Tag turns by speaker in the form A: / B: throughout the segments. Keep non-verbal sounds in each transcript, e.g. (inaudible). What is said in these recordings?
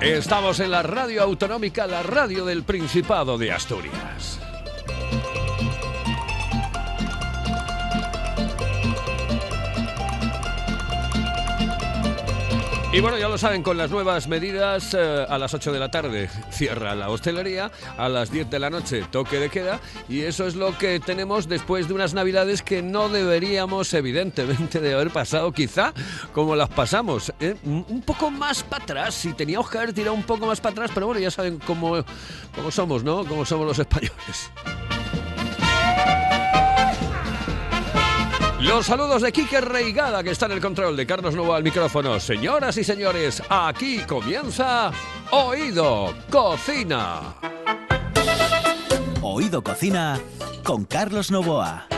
A: Estamos en la radio autonómica, la radio del Principado de Asturias. Y bueno, ya lo saben, con las nuevas medidas, eh, a las 8 de la tarde cierra la hostelería, a las 10 de la noche toque de queda, y eso es lo que tenemos después de unas navidades que no deberíamos, evidentemente, de haber pasado, quizá como las pasamos. ¿eh? Un poco más para atrás, si teníamos que haber tirado un poco más para atrás, pero bueno, ya saben cómo, cómo somos, ¿no? Cómo somos los españoles. Los saludos de Quique Reigada, que está en el control de Carlos Novo al micrófono. Señoras y señores, aquí comienza Oído Cocina.
B: Oído Cocina con Carlos Novoa.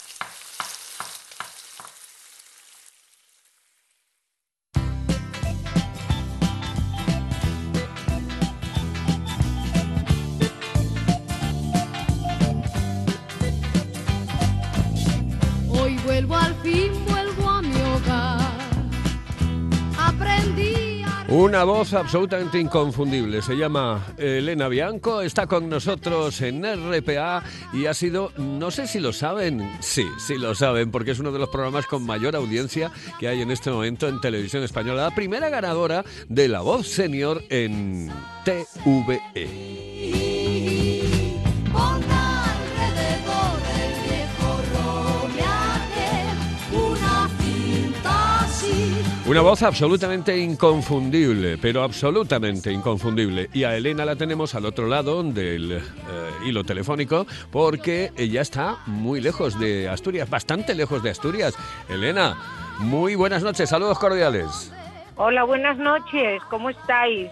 A: Una voz absolutamente inconfundible. Se llama Elena Bianco, está con nosotros en RPA y ha sido, no sé si lo saben, sí, sí lo saben, porque es uno de los programas con mayor audiencia que hay en este momento en televisión española. La primera ganadora de la voz senior en. TVE.
C: Una
A: voz absolutamente inconfundible, pero absolutamente inconfundible. Y a Elena la tenemos al otro lado del eh, hilo telefónico porque ella está muy lejos de Asturias, bastante lejos de Asturias. Elena, muy buenas noches, saludos cordiales.
D: Hola, buenas noches, ¿cómo estáis?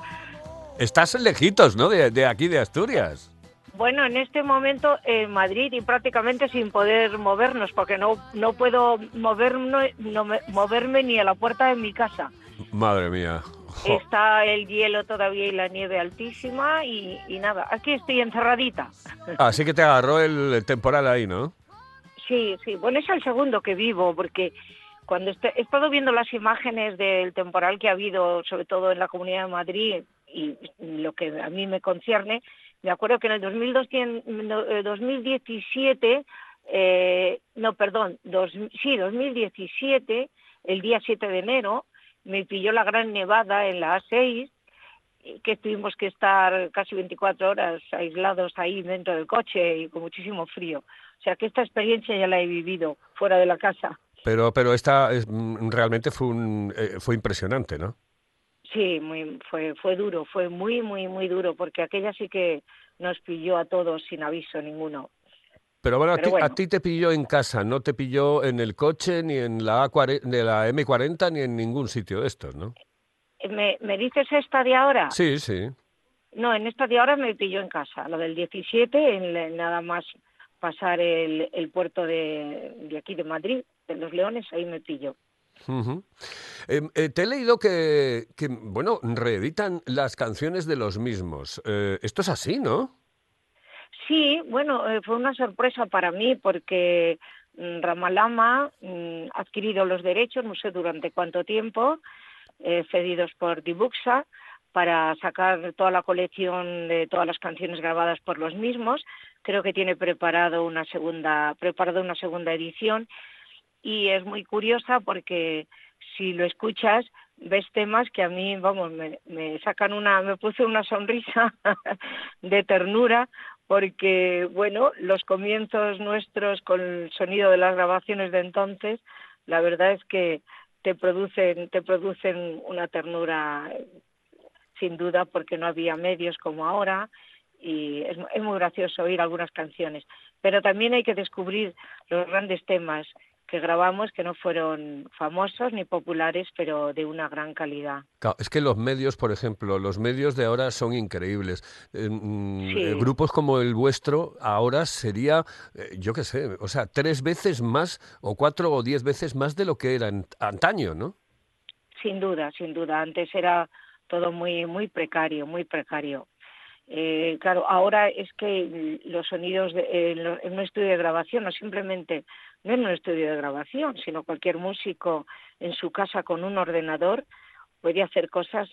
D: (laughs)
A: Estás lejitos, ¿no? De, de aquí, de Asturias.
D: Bueno, en este momento en Madrid y prácticamente sin poder movernos, porque no, no puedo moverme, no me- moverme ni a la puerta de mi casa.
A: Madre mía. Jo.
D: Está el hielo todavía y la nieve altísima y, y nada, aquí estoy encerradita. (laughs)
A: Así que te agarró el temporal ahí, ¿no?
D: Sí, sí, bueno, es el segundo que vivo, porque cuando est- he estado viendo las imágenes del temporal que ha habido, sobre todo en la Comunidad de Madrid, y lo que a mí me concierne, me acuerdo que en el 2200 no, eh, 2017, eh, no, perdón, dos, sí, 2017, el día 7 de enero, me pilló la gran nevada en la A6, y que tuvimos que estar casi 24 horas aislados ahí dentro del coche y con muchísimo frío. O sea que esta experiencia ya la he vivido fuera de la casa.
A: Pero, pero esta es- mm, realmente fue, un, eh, fue impresionante, ¿no?
D: Sí, muy, fue, fue duro, fue muy, muy, muy duro, porque aquella sí que nos pilló a todos sin aviso ninguno.
A: Pero bueno, a, ti,
D: bueno.
A: a ti te pilló en casa, no te pilló en el coche, ni en la, A40 de la M40, ni en ningún sitio de estos, ¿no?
D: ¿Me, me dices esta de ahora?
A: Sí, sí.
D: No, en esta de ahora me pilló en casa. Lo del 17, en la- nada más pasar el, el puerto de, de aquí de Madrid, de Los Leones, ahí me pilló.
A: Ujú. Eh, te he leído que, bueno, reeditan las canciones de los mismos. Eh, esto es así, ¿no?
D: Sí, bueno, eh, fue una sorpresa para mí porque mm, Ramalama mm, ha adquirido los derechos, no sé durante cuánto tiempo, cedidos por Dibuxa, para sacar toda la colección de todas las canciones grabadas por los mismos. Creo que tiene preparado una segunda, preparado una segunda edición y es muy curiosa porque si lo escuchas ves temas que a mí, vamos, me, sacan una, me puse una sonrisa (laughs) de ternura porque, bueno, los comienzos nuestros con el sonido de las grabaciones de entonces, la verdad es que te producen, te producen una ternura sin duda porque no había medios como ahora y es, es muy gracioso oír algunas canciones. Pero también hay que descubrir los grandes temas que grabamos que no fueron famosos ni populares, pero de una gran calidad.
A: Claro, es que los medios, por ejemplo, los medios de ahora son increíbles. Eh, mm,
D: Sí.
A: eh, grupos como el vuestro ahora sería, eh, yo qué sé, o sea, tres veces más o cuatro o diez veces más de lo que era antaño, ¿no?
D: Sin duda, sin duda. Antes era todo muy, muy precario, muy precario. Eh, claro, ahora es que los sonidos de- en, lo- en un estudio de grabación, no simplemente, no en un estudio de grabación, sino cualquier músico en su casa con un ordenador puede hacer cosas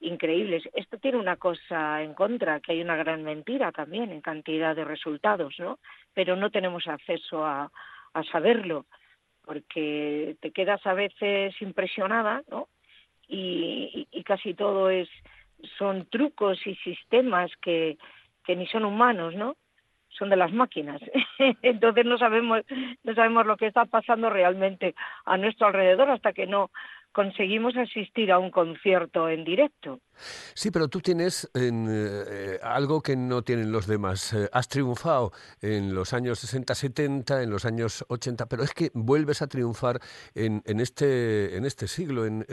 D: increíbles. Esto tiene una cosa en contra, que hay una gran mentira también en cantidad de resultados, ¿no? Pero no tenemos acceso a, saberlo, porque te quedas a veces impresionada, ¿no? y, casi todo es son trucos y sistemas que ni son humanos, ¿no? Son de las máquinas. (laughs) Entonces no sabemos no sabemos lo que está pasando realmente a nuestro alrededor hasta que no conseguimos asistir a un concierto en directo.
A: Sí, pero tú tienes en, eh, algo que no tienen los demás. Eh, has triunfado en los años 60, 70, en los años 80, pero es que vuelves a triunfar en, en este, en este siglo, en,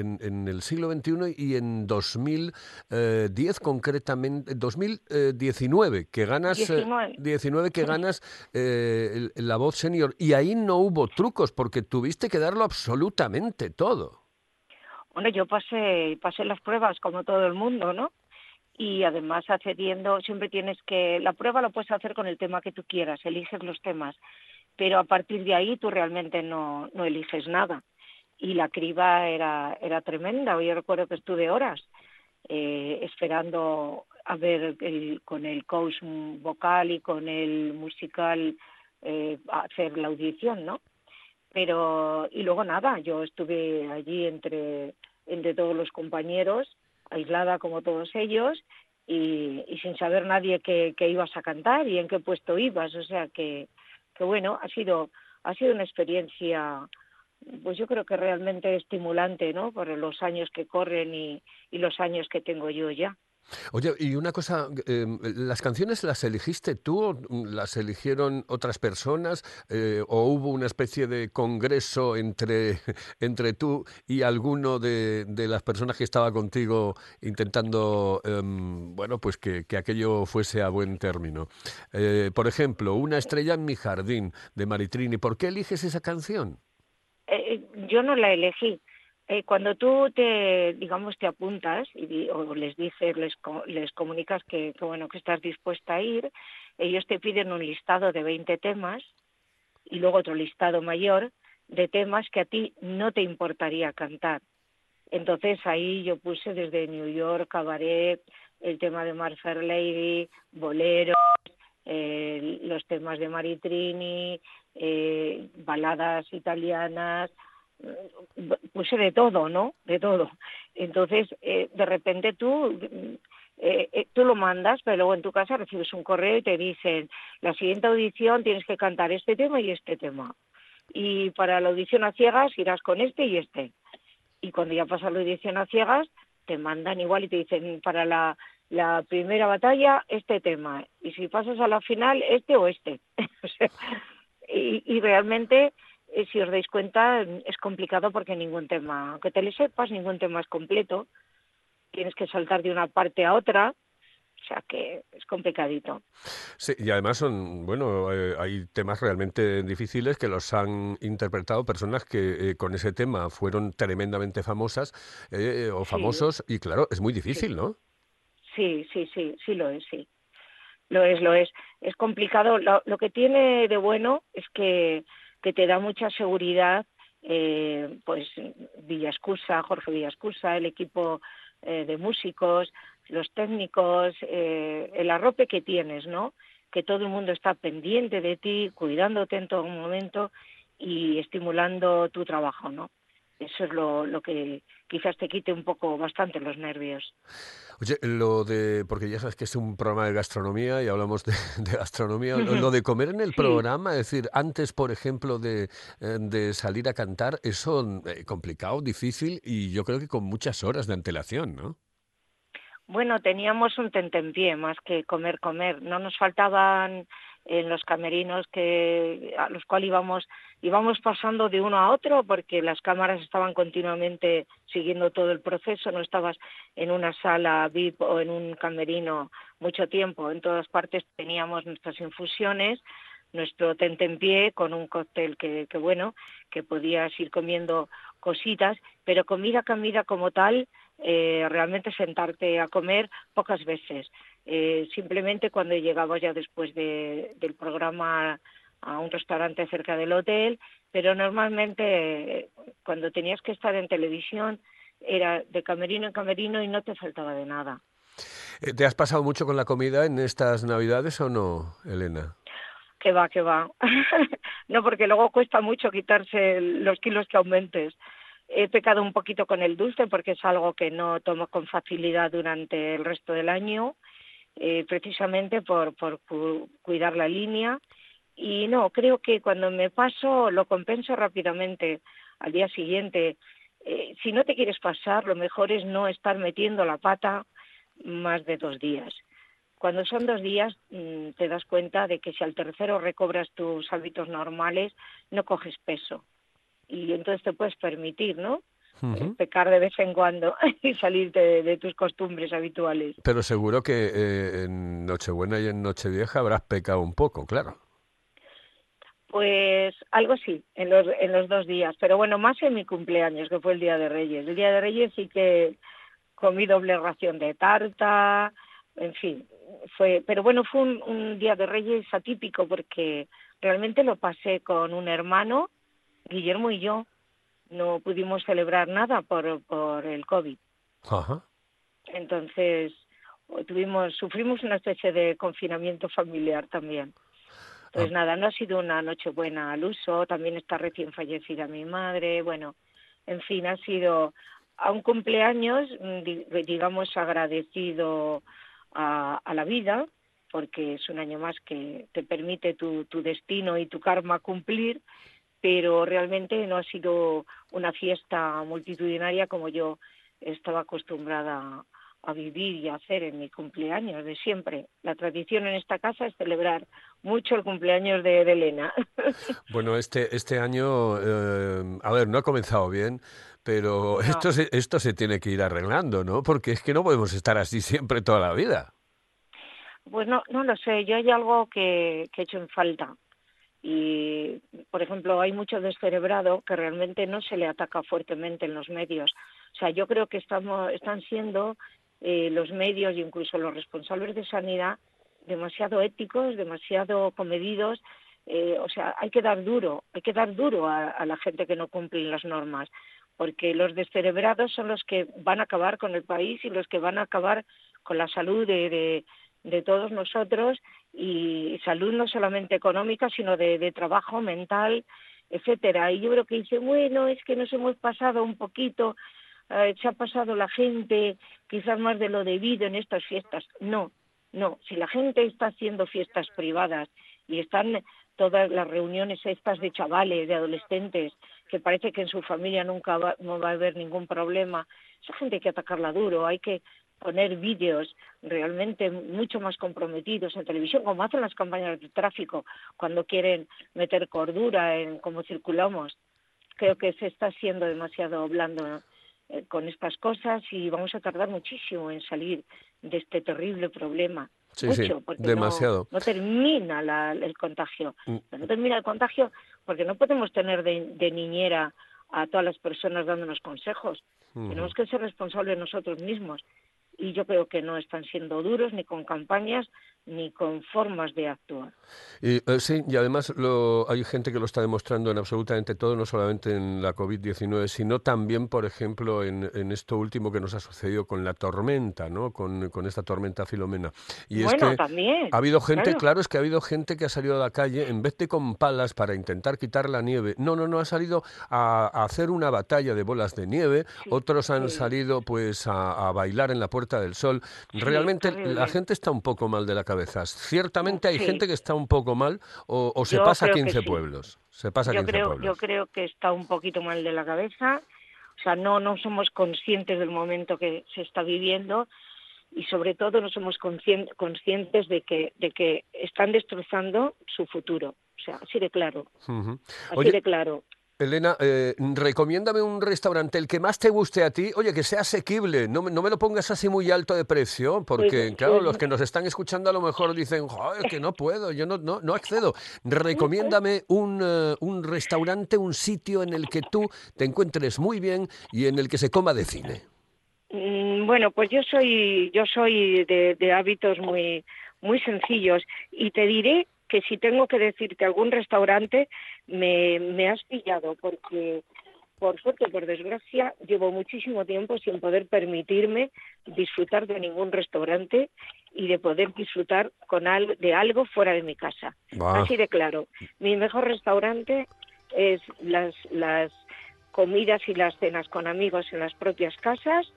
A: el siglo XXI y en 2010 concretamente, 2019, que ganas, eh,
D: 19.
A: 19 que ganas eh, el- la voz senior. Y ahí no hubo trucos porque tuviste que darlo absolutamente todo.
D: Bueno, yo pasé, pasé las pruebas como todo el mundo, ¿no? Y además accediendo, siempre tienes que, la prueba la puedes hacer con el tema que tú quieras, eliges los temas, pero a partir de ahí tú realmente no, no eliges nada. Y la criba era, era tremenda, yo recuerdo que estuve horas eh, esperando a ver el- con el coach vocal y con el musical eh, hacer la audición, ¿no? Pero y luego nada yo estuve allí entre entre todos los compañeros aislada como todos ellos y, sin saber nadie qué, qué ibas a cantar y en qué puesto ibas. O sea que que bueno ha sido ha sido una experiencia pues yo creo que realmente estimulante no por los años que corren y, y los años que tengo yo ya
A: Oye, y una cosa, eh, ¿las canciones las elegiste tú o las eligieron otras personas eh, o hubo una especie de congreso entre, (laughs) entre tú y alguno de, de las personas que estaba contigo intentando, em, bueno, pues que, que aquello fuese a buen término? Eh, por ejemplo, Una estrella en mi jardín de Maritrini, ¿por qué eliges esa canción?
D: Eh, eh, yo no la elegí. Eh, cuando tú te, digamos, te apuntas o les dices, les, les comunicas que, bueno, que estás dispuesta a ir, ellos te piden un listado de 20 temas y luego otro listado mayor de temas que a ti no te importaría cantar. Entonces ahí yo puse desde New York, Cabaret, el tema de Fair Lady, boleros, eh, los temas de Maritrini, eh, baladas italianas, puse de todo, ¿no? De todo. Entonces, eh, de repente tú, eh, eh, tú lo mandas, pero luego en tu casa recibes un correo y te dicen, la siguiente audición tienes que cantar este tema y este tema. Y para la audición a ciegas irás con este y este. Y cuando ya pasas la audición a ciegas, te mandan igual y te dicen, para la, primera batalla, este tema. Y si pasas a la final, este o este. (laughs) Y, realmente si os dais cuenta, es complicado porque ningún tema, aunque te le sepas, ningún tema es completo. Tienes que saltar de una parte a otra, o sea que es complicadito.
A: Sí, y además son, bueno, eh, hay temas realmente difíciles que los han interpretado personas que eh, con ese tema fueron tremendamente famosas eh, o
D: Sí.
A: famosos, y claro, es muy difícil, ¿no?
D: Sí, sí, sí, sí lo es, sí. Lo es, lo es. Es complicado. Lo, lo que tiene de bueno es que, que te da mucha seguridad, eh, pues Villascusa, Jorge Villascusa, el equipo eh, de músicos, los técnicos, eh, el arrope que tienes, ¿no? Que todo el mundo está pendiente de ti, cuidándote en todo momento y estimulando tu trabajo, ¿no? Eso es lo, lo que quizás te quite un poco bastante los nervios.
A: Oye, lo de, porque ya sabes que es un programa de gastronomía y hablamos de, (laughs) de gastronomía, lo, lo de comer en el
D: Sí.
A: programa, es decir, antes, por ejemplo, de, eh, de salir a cantar, eso eh, complicado, difícil y yo creo que con muchas horas de antelación, ¿no?
D: Bueno, teníamos un tentempié más que comer, comer. No nos faltaban en los camerinos que a los cuales íbamos íbamos pasando de uno a otro porque las cámaras estaban continuamente siguiendo todo el proceso. No estabas en una sala VIP o en un camerino mucho tiempo. En todas partes teníamos nuestras infusiones, nuestro tentempié con un cóctel que, bueno, que podías ir comiendo cositas, pero comida, comida como tal, eh, realmente sentarte a comer pocas veces. Eh, simplemente cuando llegabas ya después de, del programa a un restaurante cerca del hotel, pero normalmente cuando tenías que estar en televisión era de camerino en camerino y no te faltaba de nada.
A: Eh, ¿Te has pasado mucho con la comida en estas Navidades o no, Elena?
D: Que va, que va. (laughs) no, porque luego cuesta mucho quitarse los kilos que aumentes. He pecado un poquito con el dulce porque es algo que no tomo con facilidad durante el resto del año, eh, precisamente por, por cu- cuidar la línea. Y no, creo que cuando me paso lo compenso rápidamente al día siguiente. Eh, si no te quieres pasar, lo mejor es no estar metiendo la pata más de dos días. Cuando son dos días mm, te das cuenta de que si al tercero recobras tus hábitos normales, no coges peso. Y entonces te puedes permitir, ¿no? Eh, pecar de vez en cuando (laughs) y salirte de, de tus costumbres habituales.
A: Pero seguro que eh, en Nochebuena y en Nochevieja habrás pecado un poco, claro.
D: Pues algo sí, en los, en los dos días, pero bueno, más en mi cumpleaños, que fue el Día de Reyes. El Día de Reyes sí que comí doble ración de tarta, en fin, fue, pero bueno, fue un, un Día de Reyes atípico porque realmente lo pasé con un hermano, Guillermo y yo. No pudimos celebrar nada por, por el COVID.
A: Ajá.
D: Entonces, tuvimos, sufrimos una especie de confinamiento familiar también. Entonces, nada, no ha sido una noche buena al uso, también está recién fallecida mi madre, bueno, en fin, ha sido a un cumpleaños, mm, di- digamos, agradecido a, a la vida, porque es un año más que te permite tu, tu destino y tu karma cumplir, pero realmente no ha sido una fiesta multitudinaria como yo estaba acostumbrada a vivir y a hacer en mi cumpleaños de siempre. La tradición en esta casa es celebrar mucho el cumpleaños de, de Elena. (laughs)
A: Bueno, este, este año, eh, a ver, no ha comenzado bien, pero
D: No.
A: esto, se, esto se tiene que ir arreglando, ¿no? Porque es que no podemos estar así siempre toda la vida.
D: Pues no, no lo sé, yo hay algo que, que he hecho en falta. Y, por ejemplo, hay mucho descerebrado que realmente no se le ataca fuertemente en los medios. O sea, yo creo que estamos, están siendo eh, los medios incluso los responsables de sanidad demasiado éticos, demasiado comedidos. Eh, o sea, hay que dar duro, hay que dar duro a, a la gente que no cumple las normas, porque los descerebrados son los que van a acabar con el país y los que van a acabar con la salud de, de, de todos nosotros y salud no solamente económica, sino de, de trabajo mental, etcétera. Y yo creo que dice, bueno, es que nos hemos pasado un poquito, eh, se ha pasado la gente quizás más de lo debido en estas fiestas. No, no, si la gente está haciendo fiestas privadas y están todas las reuniones estas de chavales, de adolescentes, que parece que en su familia nunca va, no va a haber ningún problema, esa gente hay que atacarla duro, hay que poner vídeos realmente mucho más comprometidos en televisión, como hacen las campañas de tráfico cuando quieren meter cordura en cómo circulamos. Creo que se está siendo demasiado blando eh, con estas cosas y vamos a tardar muchísimo en salir de este terrible problema.
A: Sí,
D: Mucho,
A: sí,
D: porque
A: demasiado.
D: No, no termina la- el contagio.
A: Mm.
D: No termina el contagio porque no podemos tener de, de niñera a todas las personas dándonos consejos. Tenemos que ser responsables nosotros mismos. Y yo creo que no están siendo duros ni con campañas ni con formas de actuar.
A: Y, eh, sí, y además lo, hay gente que lo está demostrando en absolutamente todo, no solamente en la COVID-19, sino también, por ejemplo, en, en esto último que nos ha sucedido con la tormenta, ¿no? Con, con esta tormenta Filomena. Y
D: bueno,
A: es que
D: también.
A: ha habido gente,
D: claro.
A: claro. es que ha habido gente que ha salido a la calle, en vez de con palas para intentar quitar la nieve, no, no, no, ha salido a, a hacer una batalla de bolas de nieve, otros han
D: sí.
A: salido pues a, a bailar en la Puerta del Sol. Realmente la gente está un poco mal de la cabeza. Ciertamente hay
D: Sí.
A: gente que está un poco mal o, o se
D: Yo
A: pasa
D: creo que
A: 15
D: sí.
A: pueblos. Se pasa
D: yo
A: 15
D: creo,
A: pueblos.
D: yo creo que está un poquito mal de la cabeza. O sea, no, no somos conscientes del momento que se está viviendo y sobre todo no somos conscien- conscientes de que, de que están destrozando su futuro. O sea, así de claro,
A: Ujú.
D: así
A: Oye,
D: de claro.
A: Elena, eh, recomiéndame un restaurante, el que más te guste a ti, oye, que sea asequible, no, me- no me lo pongas así muy alto de precio, porque
D: Pues,
A: claro,
D: pues,
A: los que nos están escuchando a lo mejor dicen, joder, que no puedo, yo no, no, no accedo. Recomiéndame un, eh, un restaurante, un sitio en el que tú te encuentres muy bien y en el que se coma de cine.
D: Mm, Bueno, pues yo soy, yo soy de, de hábitos muy, muy sencillos y te diré que si tengo que decirte algún restaurante, me, me has pillado porque por suerte por desgracia llevo muchísimo tiempo sin poder permitirme disfrutar de ningún restaurante y de poder disfrutar con al- de algo fuera de mi casa. Así de claro. Mi mejor restaurante es las, las comidas y las cenas con amigos en las propias casas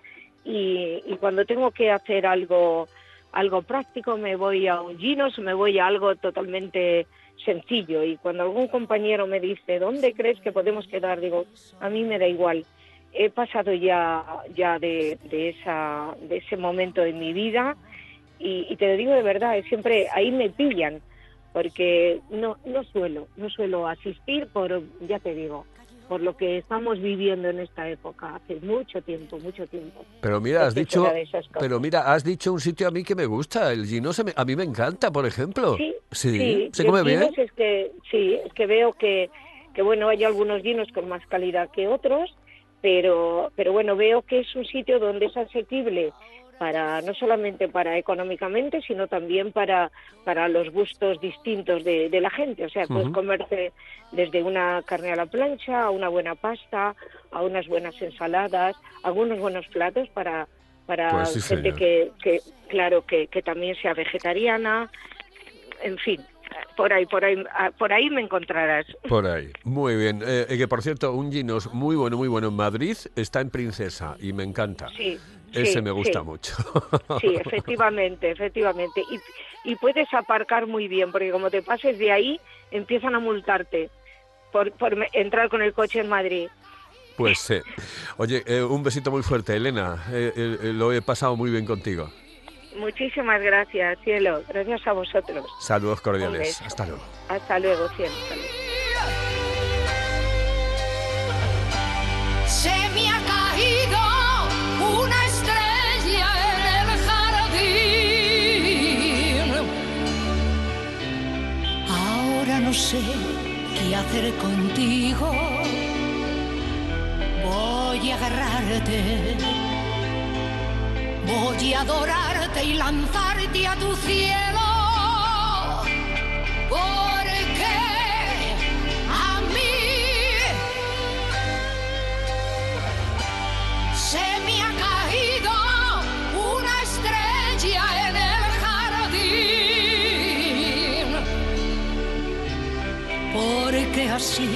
D: y, y cuando tengo que hacer algo algo práctico me voy a un Ginos, me voy a algo totalmente sencillo y cuando algún compañero me dice ¿dónde crees que podemos quedar? digo a mí me da igual he pasado ya ya de, de esa de ese momento en mi vida y, te lo digo de verdad siempre ahí me pillan porque no no suelo no suelo asistir por ya te digo por lo que estamos viviendo en esta época hace mucho tiempo mucho tiempo
A: Pero mira, has dicho, pero mira, has dicho un sitio a mí que me gusta, el Gino se me- a mí me encanta, por ejemplo.
D: Sí,
A: sí, se
D: de
A: come bien.
D: Es que, sí, es que veo que, que bueno, hay algunos vinos con más calidad que otros, pero, pero bueno, veo que es un sitio donde es asequible para no solamente para económicamente, sino también para, para los gustos distintos de, de la gente. O sea, puedes comerte desde una carne a la plancha, a una buena pasta, a unas buenas ensaladas, algunos buenos platos para, para
A: Pues sí,
D: gente que, que, claro, que, que también sea vegetariana, en fin, por ahí, por ahí, ah, por ahí me encontrarás.
A: Por ahí. Muy bien. Eh, eh, que por cierto, un Ginos muy bueno, muy bueno en Madrid está en Princesa y me encanta.
D: Sí.
A: Ese me gusta mucho. (laughs)
D: Sí, efectivamente, efectivamente. Y, y puedes aparcar muy bien, porque como te pases de ahí, empiezan a multarte por, por entrar con el coche en Madrid.
A: Pues sí. Oye, eh, un besito muy fuerte, Elena. Eh, eh, eh, lo he pasado muy bien contigo.
D: Muchísimas gracias, cielo. Gracias a vosotros.
A: Saludos cordiales. Hasta luego.
D: Hasta luego, cielo. Hasta luego.
C: Sé qué hacer contigo. Voy a agarrarte. Voy a adorarte y lanzarte a tu cielo. Así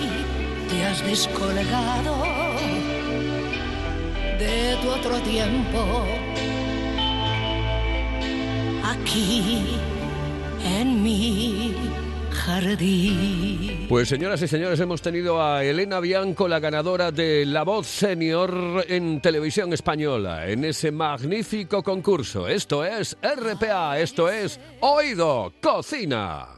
C: te has descolgado de tu otro tiempo. Aquí en mi jardín.
A: Pues señoras y señores, hemos tenido a Elena Bianco, la ganadora de La Voz Senior en televisión española, en ese magnífico concurso. Esto es RPA, esto es Oído Cocina.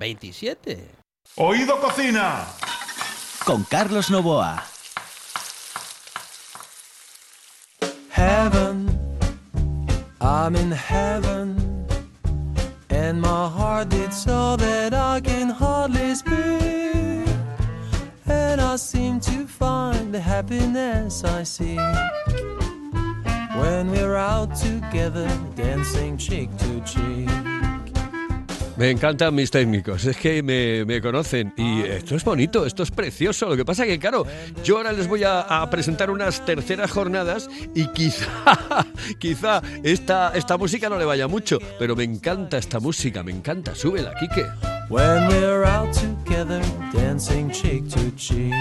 E: 27.
F: Oído Cocina.
B: Con Carlos Novoa.
G: Heaven, I'm in heaven, and my heart did so that I can hardly speak. And I seem to find the happiness I seek when we're out together, dancing cheek to cheek.
A: Me encantan mis técnicos, es que me, me conocen y esto es bonito, esto es precioso. Lo que pasa que, claro, yo ahora les voy a, presentar unas terceras jornadas y quizá, (laughs) quizá esta, esta música no le vaya mucho, pero me encanta esta música, me encanta. Súbela, Quique.
G: When we're out together, dancing cheek to cheek.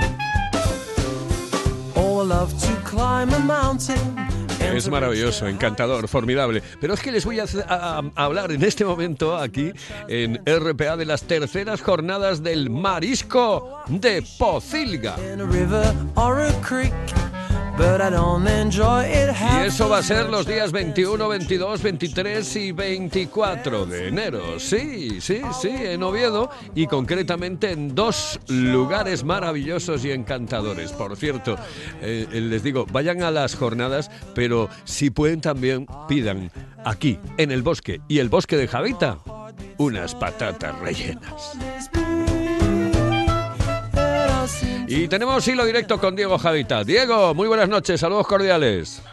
G: I love to climb a mountain.
A: Es maravilloso, encantador, formidable. Pero es que les voy a, hacer- a- a hablar en este momento aquí en RPA de las terceras jornadas del marisco de Pocilga. Y eso va a ser los días 21, 22, 23 y 24 de enero. Sí, sí, sí, en Oviedo y concretamente en dos lugares maravillosos y encantadores. Por cierto, eh, eh, les digo, vayan a las jornadas, pero si pueden también pidan aquí, en el bosque y el bosque de Javita, unas patatas rellenas. Y tenemos hilo directo con Diego Javita. Diego, muy buenas noches, saludos cordiales.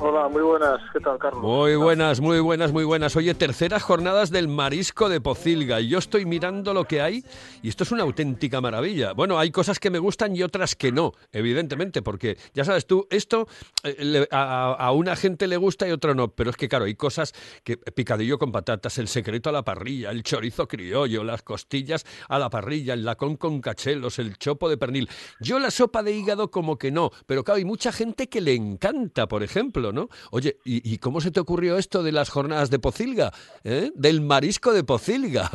H: Hola, muy buenas. ¿Qué tal, Carlos?
A: Muy buenas, muy buenas, muy buenas. Oye, terceras jornadas del marisco de Pocilga. Yo estoy mirando lo que hay y esto es una auténtica maravilla. Bueno, hay cosas que me gustan y otras que no, evidentemente, porque ya sabes tú, esto eh, a, una gente le gusta y a otro no. Pero es que, claro, hay cosas que picadillo con patatas, el secreto a la parrilla, el chorizo criollo, las costillas a la parrilla, el lacón con cachelos, el chopo de pernil. Yo la sopa de hígado como que no, pero claro, hay mucha gente que le encanta, por ejemplo, ¿no? Oye, ¿y, y cómo se te ocurrió esto de las jornadas de Pocilga? ¿Eh? Del marisco de Pocilga.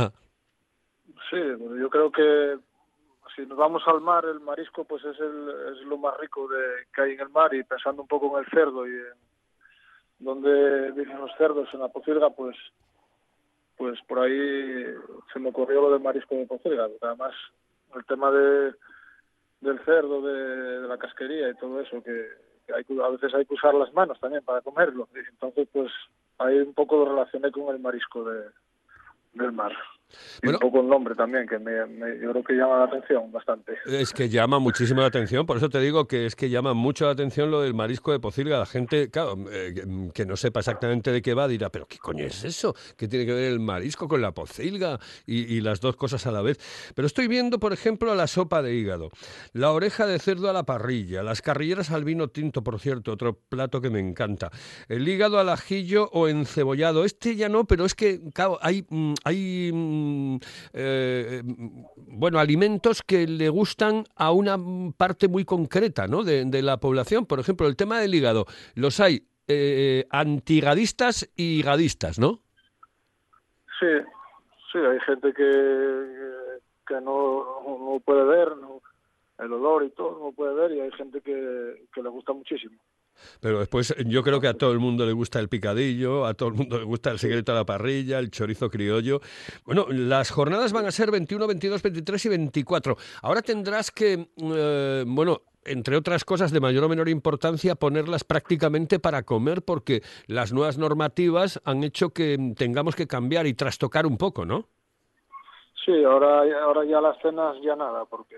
H: Sí, yo creo que si nos vamos al mar, el marisco pues es, el, es lo más rico de, que hay en el mar y pensando un poco en el cerdo y en donde viven los cerdos en la pocilga, pues pues por ahí se me ocurrió lo del marisco de pocilga. Además, el tema de del cerdo, de la casquería y todo eso, que, que a veces hay que usar las manos también para comerlo. Entonces, pues ahí un poco lo relacioné con el marisco de, del mar. Y
A: Bueno.
H: un poco el nombre también, que me, me- yo creo que llama la atención bastante.
A: Es que llama muchísimo la atención, por eso te digo que es que llama mucho la atención lo del marisco de Pocilga. La gente, claro, eh, que- que no sepa exactamente de qué va, dirá, pero ¿qué coño es eso? ¿Qué tiene que ver el marisco con la Pocilga? Y, y las dos cosas a la vez. Pero estoy viendo, por ejemplo, la sopa de hígado, la oreja de cerdo a la parrilla, las carrilleras al vino tinto, por cierto, otro plato que me encanta, el hígado al ajillo o encebollado. Este ya no, pero es que, claro, hay, mm, hay eh, mm, bueno, alimentos que le gustan a una parte muy concreta ¿no? de, la población. Por ejemplo, el tema del hígado. Los hay eh, antigadistas y gadistas, ¿no?
H: Sí, sí, hay gente que, que no, no puede ver el olor y todo, no puede ver, y hay gente que, que le gusta muchísimo.
A: Pero después yo creo que a todo el mundo le gusta el picadillo, a todo el mundo le gusta el secreto a la parrilla, el chorizo criollo. Bueno, las jornadas van a ser 21, 22, 23 y 24. Ahora tendrás que, eh, bueno, entre otras cosas de mayor o menor importancia, ponerlas prácticamente para comer porque las nuevas normativas han hecho que tengamos que cambiar y trastocar un poco, ¿no?
H: Sí, ahora, ahora ya las cenas ya nada, porque,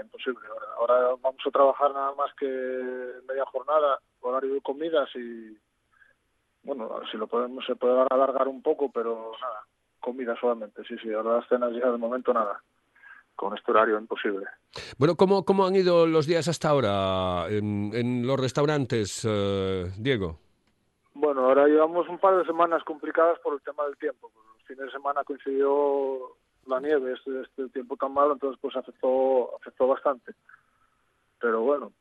H: imposible. Ahora, ahora vamos a trabajar nada más que media jornada, horario de comidas y, bueno, si lo podemos, se puede alargar un poco, pero nada, comida solamente, sí, sí. Ahora las cenas ya de momento nada, con este horario imposible.
A: Bueno, ¿cómo, cómo han ido los días hasta ahora en, en los restaurantes, eh, Diego?
H: Bueno, ahora llevamos un par de semanas complicadas por el tema del tiempo. El fin de semana coincidió la nieve, este, este tiempo tan malo, entonces pues afectó, afectó bastante. Pero bueno,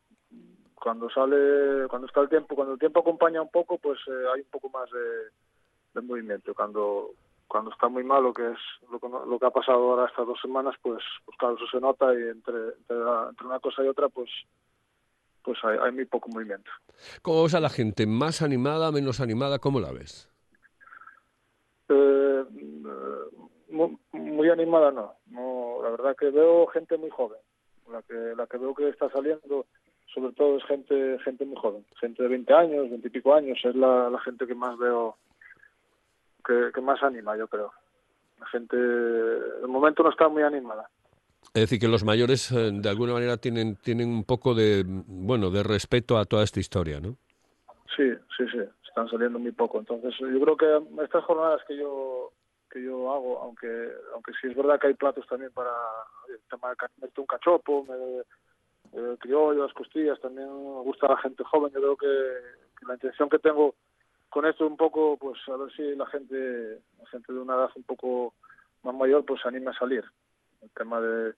H: cuando sale, cuando está el tiempo, cuando el tiempo acompaña un poco, pues eh, hay un poco más de, de movimiento. Cuando cuando está muy malo, que es lo que, no- lo que ha pasado ahora estas dos semanas, pues, pues claro, eso se nota y entre, entre, la- entre una cosa y otra, pues pues hay, hay muy poco movimiento.
A: ¿Cómo ves a la gente? ¿Más animada, menos animada? ¿Cómo la ves?
H: Eh, eh, mu- muy, animada no. no. La verdad que veo gente muy joven. La que, la que veo que está saliendo, sobre todo es gente gente muy joven. Gente de 20 años, 20 y pico años, es la, la gente que más veo, que, que más anima, yo creo. La gente, de momento no está muy animada.
A: Es decir, que los mayores eh, de alguna manera tienen, tienen un poco de, bueno, de respeto a toda esta historia, ¿no?
H: Sí, sí, sí, están saliendo muy poco. Entonces, yo creo que estas jornadas que yo que yo hago, aunque aunque sí es verdad que hay platos también para el tema de meterte un cachopo, me, eh, criollo, las costillas, también me gusta la gente joven. Yo creo que, la intención que tengo con esto un poco, pues a ver si la gente, la gente de una edad un poco más mayor, pues se anime a salir. El tema de,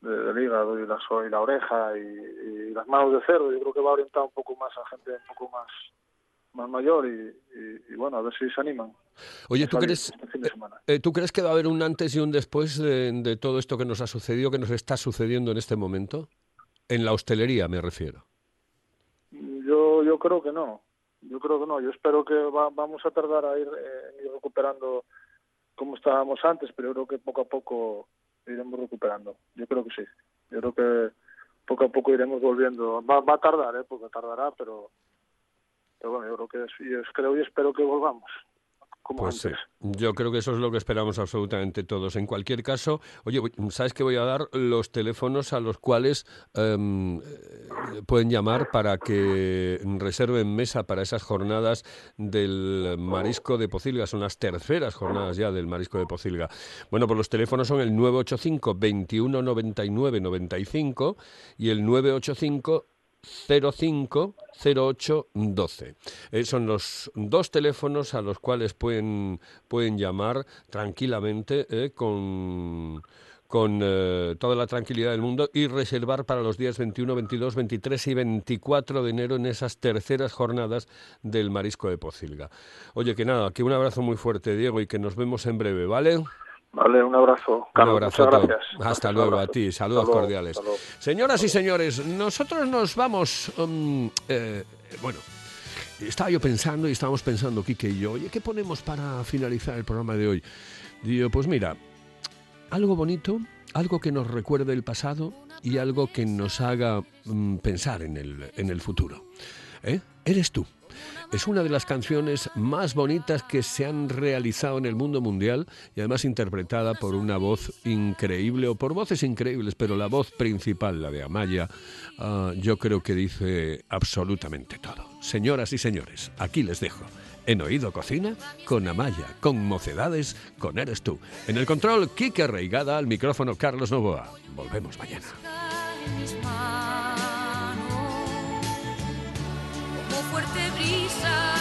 H: de- del hígado y la, y la oreja y, y las manos de cerdo, yo creo que va orientado un poco más a gente un poco más más mayor y, y- y, bueno, a ver si se animan.
A: Oye, ¿tú crees,
H: este semana.
A: eh, ¿tú crees que va a haber un antes y un después de, de todo esto que nos ha sucedido, que nos está sucediendo en este momento? En la hostelería, me refiero.
H: Yo yo creo que no, yo creo que no. Yo espero que va- vamos a tardar a ir, eh, ir recuperando como estábamos antes, pero yo creo que poco a poco iremos recuperando. Yo creo que sí. Yo creo que poco a poco iremos volviendo. Va, va a tardar, ¿eh? porque tardará, pero, pero bueno, yo creo que sí, yo creo y espero que volvamos. Como
A: Pues sí, yo creo que eso es lo que esperamos absolutamente todos. En cualquier caso, oye, ¿sabes que voy a dar los teléfonos a los cuales em, eh, pueden llamar para que reserven mesa para esas jornadas del marisco de Pocilga? Son las terceras jornadas ya del marisco de Pocilga. Bueno, pues los teléfonos son el 985 21 99 95 y el 985 05 08 12. Eh, son los dos teléfonos a los cuales pueden, pueden llamar tranquilamente eh, con, con eh, toda la tranquilidad del mundo y reservar para los días 21, 22, 23 y 24 de enero en esas terceras jornadas del Marisco de Pocilga. Oye, que nada, que un abrazo muy fuerte, Diego, y que nos vemos en breve, ¿vale?
H: Vale, un abrazo.
A: Un
H: Carlos,
A: abrazo
H: muchas gracias.
A: Hasta
H: Un
A: luego a ti. Saludos
H: luego,
A: cordiales. Señoras y señores, nosotros nos vamos. um, eh, bueno, estaba yo pensando y estábamos pensando, Quique y yo, oye, ¿qué ponemos para finalizar el programa de hoy? Digo, pues mira, algo bonito, algo que nos recuerde el pasado y algo que nos haga mm, pensar en el, en el futuro. ¿Eh? Eres tú. Es una de las canciones más bonitas que se han realizado en el mundo mundial y además interpretada por una voz increíble o por voces increíbles, pero la voz principal, la de Amaya, ah, yo creo que dice absolutamente todo. Señoras y señores, aquí les dejo. En Oído Cocina, con Amaya, con Mocedades, con Eres tú. En el control, Kike Reigada, al micrófono Carlos Novoa. Volvemos mañana.
C: sun.